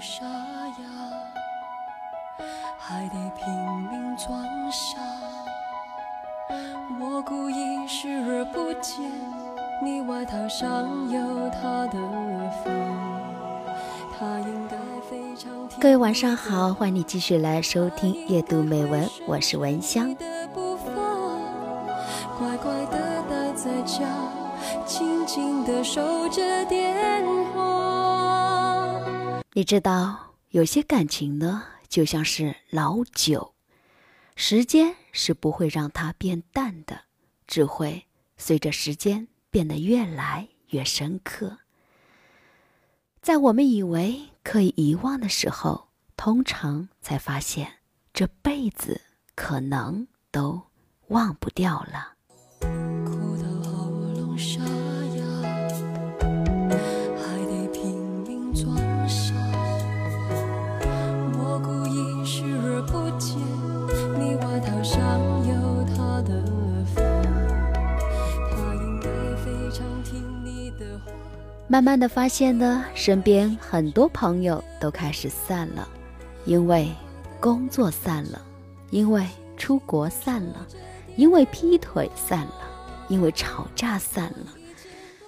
沙哑，还得拼命装傻。我故意视而不见，你外套上有他的风，他应该非常各位晚上好，欢迎你继续来收听阅读美文，我是文香。乖乖的待在家，静静的守着电话。你知道，有些感情呢，就像是老酒，时间是不会让它变淡的，只会随着时间变得越来越深刻。在我们以为可以遗忘的时候，通常才发现这辈子可能都忘不掉了。哭到喉咙沙慢慢的发现呢，身边很多朋友都开始散了，因为工作散了，因为出国散了，因为劈腿散了，因为吵架散了。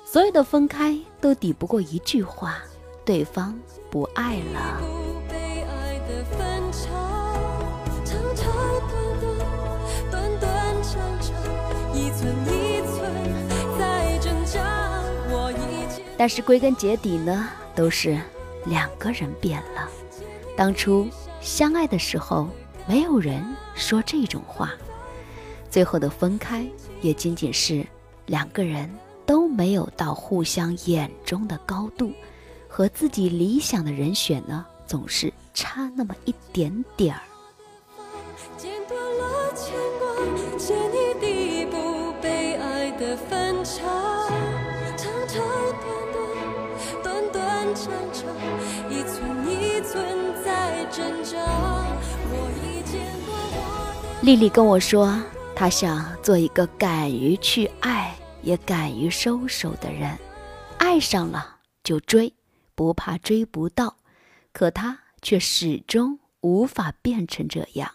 所有的分开都抵不过一句话：对方不爱了。一寸一但是归根结底呢，都是两个人变了。当初相爱的时候，没有人说这种话，最后的分开也仅仅是两个人都没有到互相眼中的高度，和自己理想的人选呢，总是差那么一点点儿。的分岔，短短长长，一寸一寸在挣扎。我已剪断我的。丽丽跟我说，她想做一个敢于去爱，也敢于收手的人。爱上了就追，不怕追不到。可她却始终无法变成这样。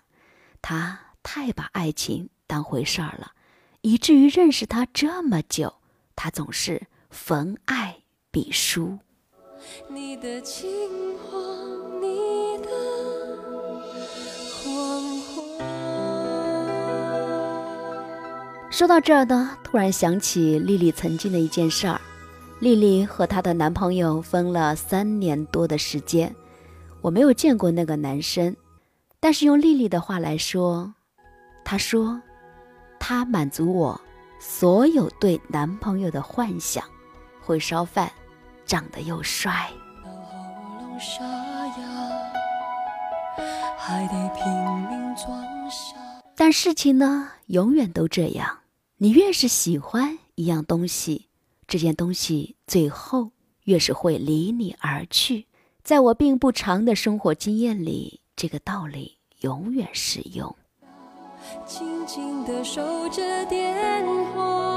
她太把爱情当回事儿了，以至于认识他这么久，她总是逢爱必输。你的情话，你的谎话。说到这儿呢，突然想起丽丽曾经的一件事儿。丽丽和她的男朋友分了三年多的时间，我没有见过那个男生，但是用丽丽的话来说，她说，他满足我所有对男朋友的幻想，会烧饭，长得又帅。喉咙沙哑，但事情呢，永远都这样。你越是喜欢一样东西，这件东西最后越是会离你而去。在我并不长的生活经验里，这个道理永远适用。静静的守着电话。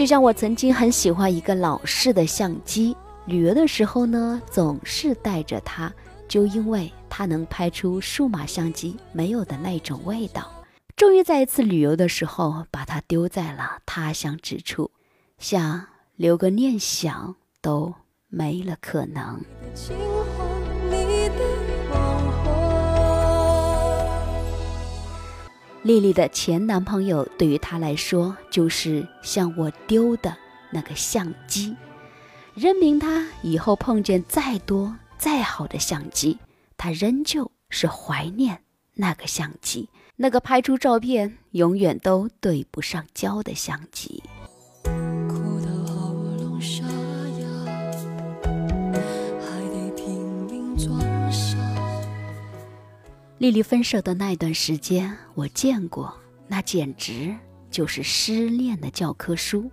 就像我曾经很喜欢一个老式的相机，旅游的时候呢，总是带着它，就因为它能拍出数码相机没有的那种味道。终于在一次旅游的时候，把它丢在了他乡之处，想留个念想都没了可能。丽丽的前男朋友对于她来说，就是像我丢的那个相机，任凭她以后碰见再多再好的相机，她仍旧是怀念那个相机，那个拍出照片永远都对不上焦的相机。哭到喉咙沙丽丽分手的那一段时间，我见过，那简直就是失恋的教科书。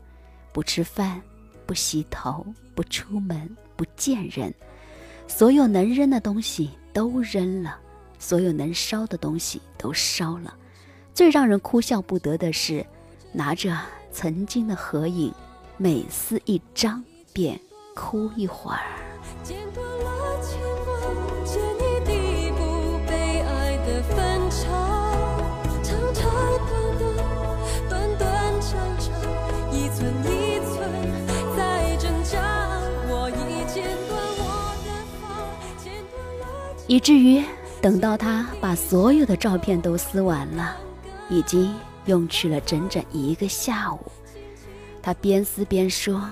不吃饭，不洗头，不出门，不见人，所有能扔的东西都扔了，所有能烧的东西都烧了。最让人哭笑不得的是，拿着曾经的合影，每撕一张便哭一会儿。以至于等到他把所有的照片都撕完了，已经用去了整整一个下午。他边撕边说：“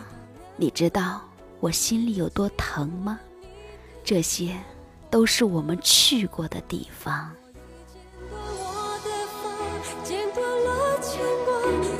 你知道我心里有多疼吗？这些都是我们去过的地方。”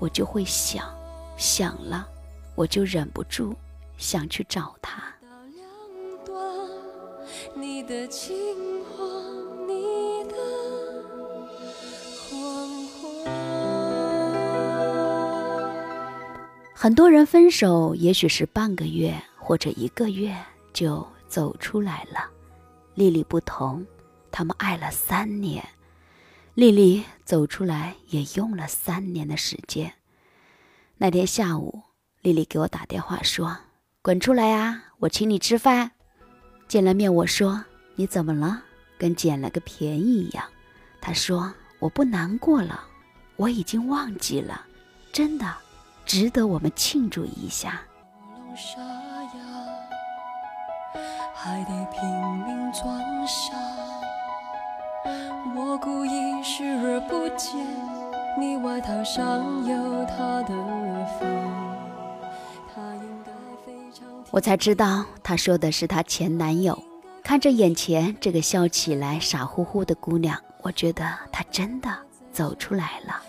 我就会想，想了我就忍不住想去找他。”很多人分手，也许是半个月或者一个月就走出来了。丽丽不同，他们爱了三年，丽丽走出来也用了三年的时间。那天下午，丽丽给我打电话说：“滚出来呀，我请你吃饭。”见了面，我说：“你怎么了？跟捡了个便宜一样。”她说：“我不难过了，我已经忘记了，真的。”值得我们庆祝一下。我故意视而不见，你外套上有她的。我才知道，他说的是他前男友。看着眼前这个笑起来傻乎乎的姑娘，我觉得她真的走出来了。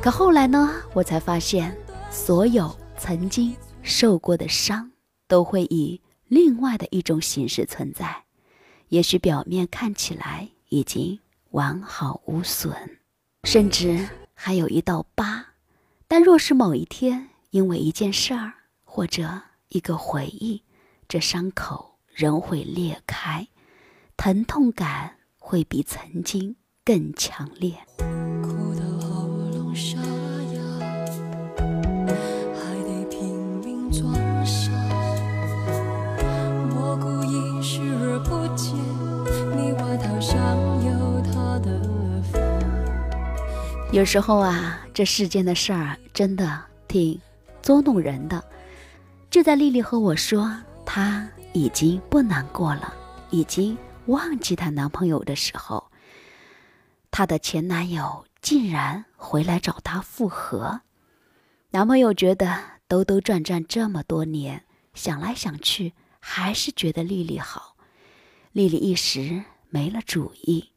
可后来呢？我才发现，所有曾经受过的伤，都会以另外的一种形式存在。也许表面看起来已经完好无损，甚至还有一道疤，但若是某一天因为一件事儿或者一个回忆，这伤口仍会裂开，疼痛感会比曾经更强烈。哭到喉咙上有时候啊，这世间的事儿真的挺捉弄人的。就在丽丽和我说她已经不难过了，已经忘记她男朋友的时候，她的前男友竟然回来找她复合。男朋友觉得兜兜转转这么多年，想来想去还是觉得丽丽好。丽丽一时没了主意。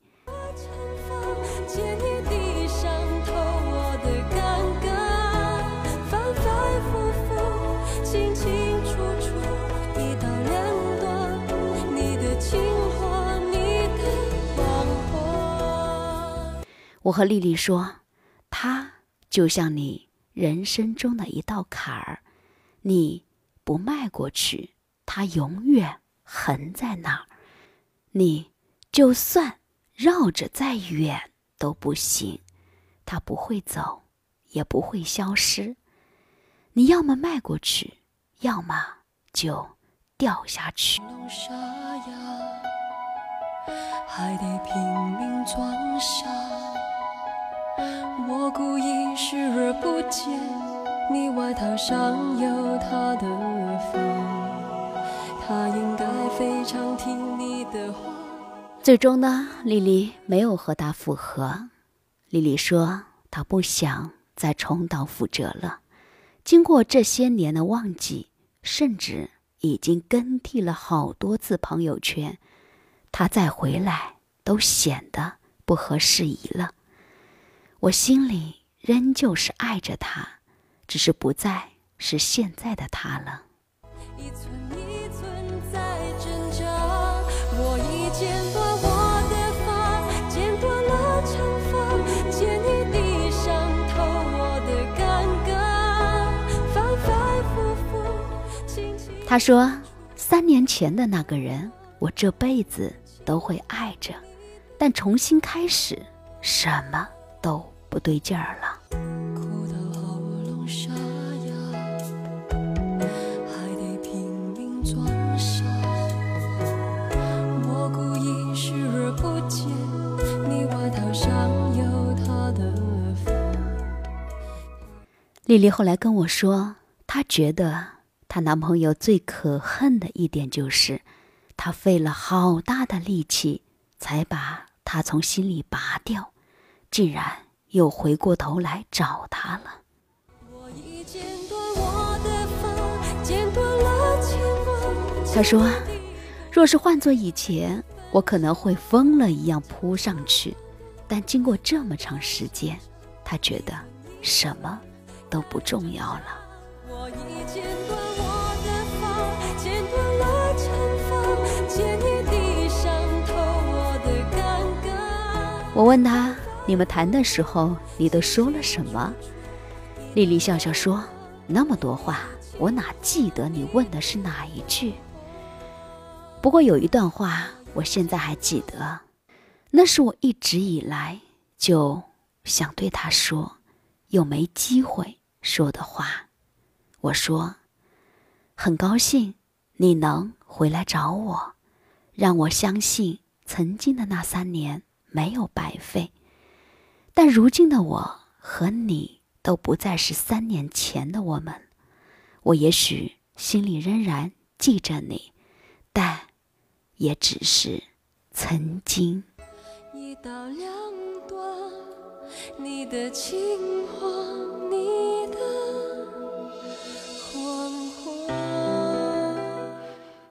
我和丽丽说，他就像你人生中的一道坎儿，你不迈过去，他永远横在那儿。你就算绕着再远都不行，他不会走，也不会消失。你要么迈过去，要么就掉下去。还得拼命装傻。故意视而不见，你外套上有他的他应该非常听你的话。最终呢，丽丽没有和他复合。丽丽说她不想再重蹈覆辙了。经过这些年的忘记，甚至已经更替了好多次朋友圈，她再回来都显得不合时宜了。我心里仍旧是爱着他，只是不再是现在的他了。一寸一寸在挣扎。他说：“三年前的那个人，我这辈子都会爱着，但重新开始，什么都不对劲儿了。”丽丽后来跟我说，她觉得。她男朋友最可恨的一点就是，他费了好大的力气才把她从心里拔掉，竟然又回过头来找他了。他说：“若是换做以前，我可能会疯了一样扑上去，但经过这么长时间，他觉得什么都不重要了。”我问他：“你们谈的时候，你都说了什么？”丽丽笑笑说：“那么多话，我哪记得你问的是哪一句？不过有一段话，我现在还记得，那是我一直以来就想对他说，又没机会说的话。我说：很高兴你能回来找我，让我相信曾经的那三年。”没有白费，但如今的我和你都不再是三年前的我们。我也许心里仍然记着你，但也只是曾经。一刀两断，你的情话，你的黄昏。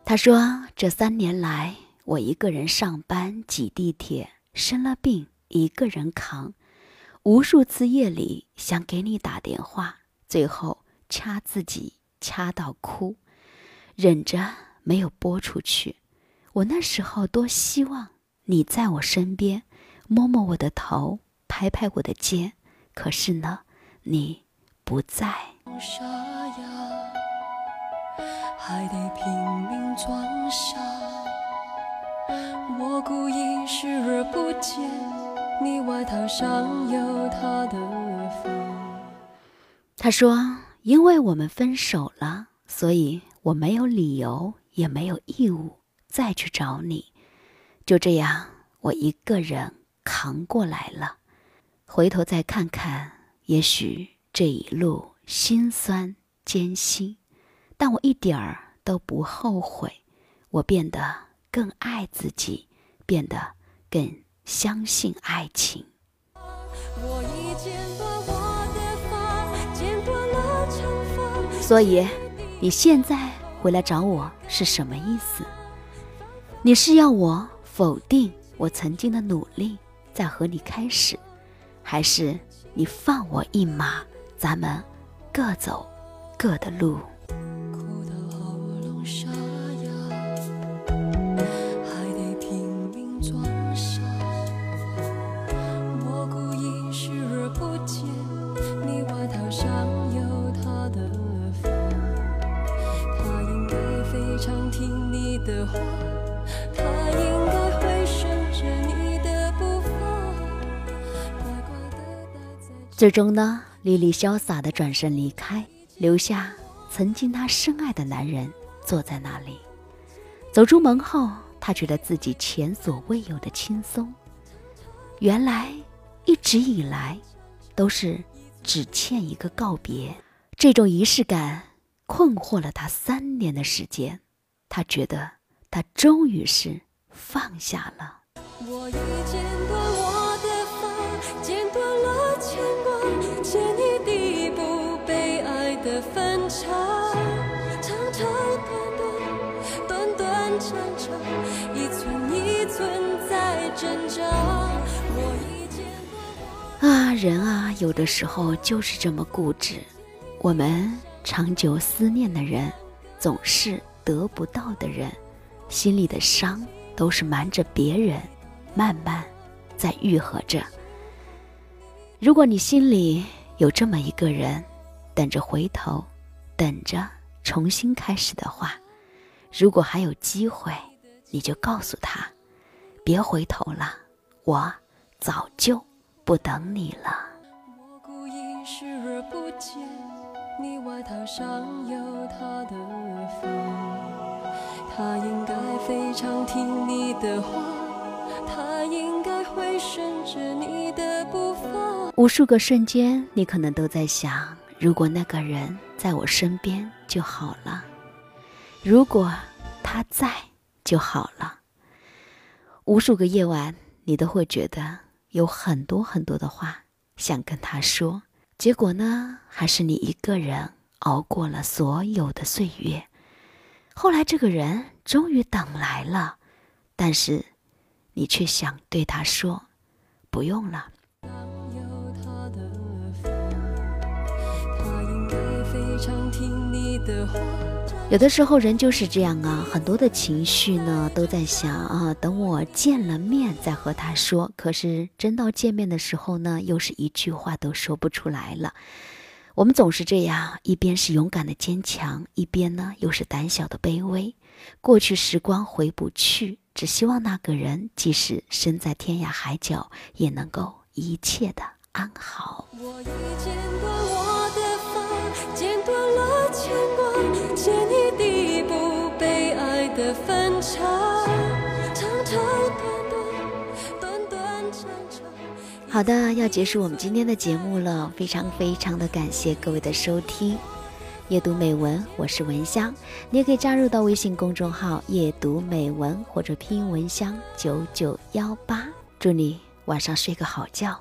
他说：“这三年来，我一个人上班，挤地铁。”生了病，一个人扛，无数次夜里想给你打电话，最后掐自己掐到哭，忍着没有拨出去。我那时候多希望你在我身边，摸摸我的头，拍拍我的肩，可是呢，你不在。还得拼命装傻。我故意视而不见，你外套上有他的风。他说：“因为我们分手了，所以我没有理由，也没有义务再去找你。就这样，我一个人扛过来了。回头再看看，也许这一路辛酸艰辛，但我一点儿都不后悔。我变得更爱自己。”变得更相信爱情。所以，你现在回来找我是什么意思？你是要我否定我曾经的努力，再和你开始，还是你放我一马，咱们各走各的路？最终呢，莉莉潇洒的转身离开，留下曾经她深爱的男人坐在那里。走出门后，她觉得自己前所未有的轻松。原来一直以来都是只欠一个告别，这种仪式感困惑了她三年的时间。她觉得她终于是放下了。我已剪啊，人啊，有的时候就是这么固执。我们长久思念的人，总是得不到的人，心里的伤。都是瞒着别人，慢慢在愈合着。如果你心里有这么一个人，等着回头，等着重新开始的话，如果还有机会，你就告诉他，别回头了，我早就不等你了。你外套上有他的风，他应该非常听你的话，他应该会顺着你的步伐。无数个瞬间，你可能都在想：如果那个人在我身边就好了，如果他在就好了。无数个夜晚，你都会觉得有很多很多的话想跟他说。结果呢，还是你一个人熬过了所有的岁月。后来这个人终于等来了，但是你却想对他说：“不用了。”有的时候人就是这样啊，很多的情绪呢都在想啊，等我见了面再和他说。可是真到见面的时候呢，又是一句话都说不出来了。我们总是这样，一边是勇敢的坚强，一边呢又是胆小的卑微。过去时光回不去，只希望那个人即使身在天涯海角，也能够一切的安好。我已剪断挂，剪一地不被爱的分岔，长长短短，短短长长。好的，要结束我们今天的节目了，非常非常的感谢各位的收听。夜读美文，我是文香，你也可以加入到微信公众号“夜读美文”或者拼音文香九九幺八，祝你晚上睡个好觉。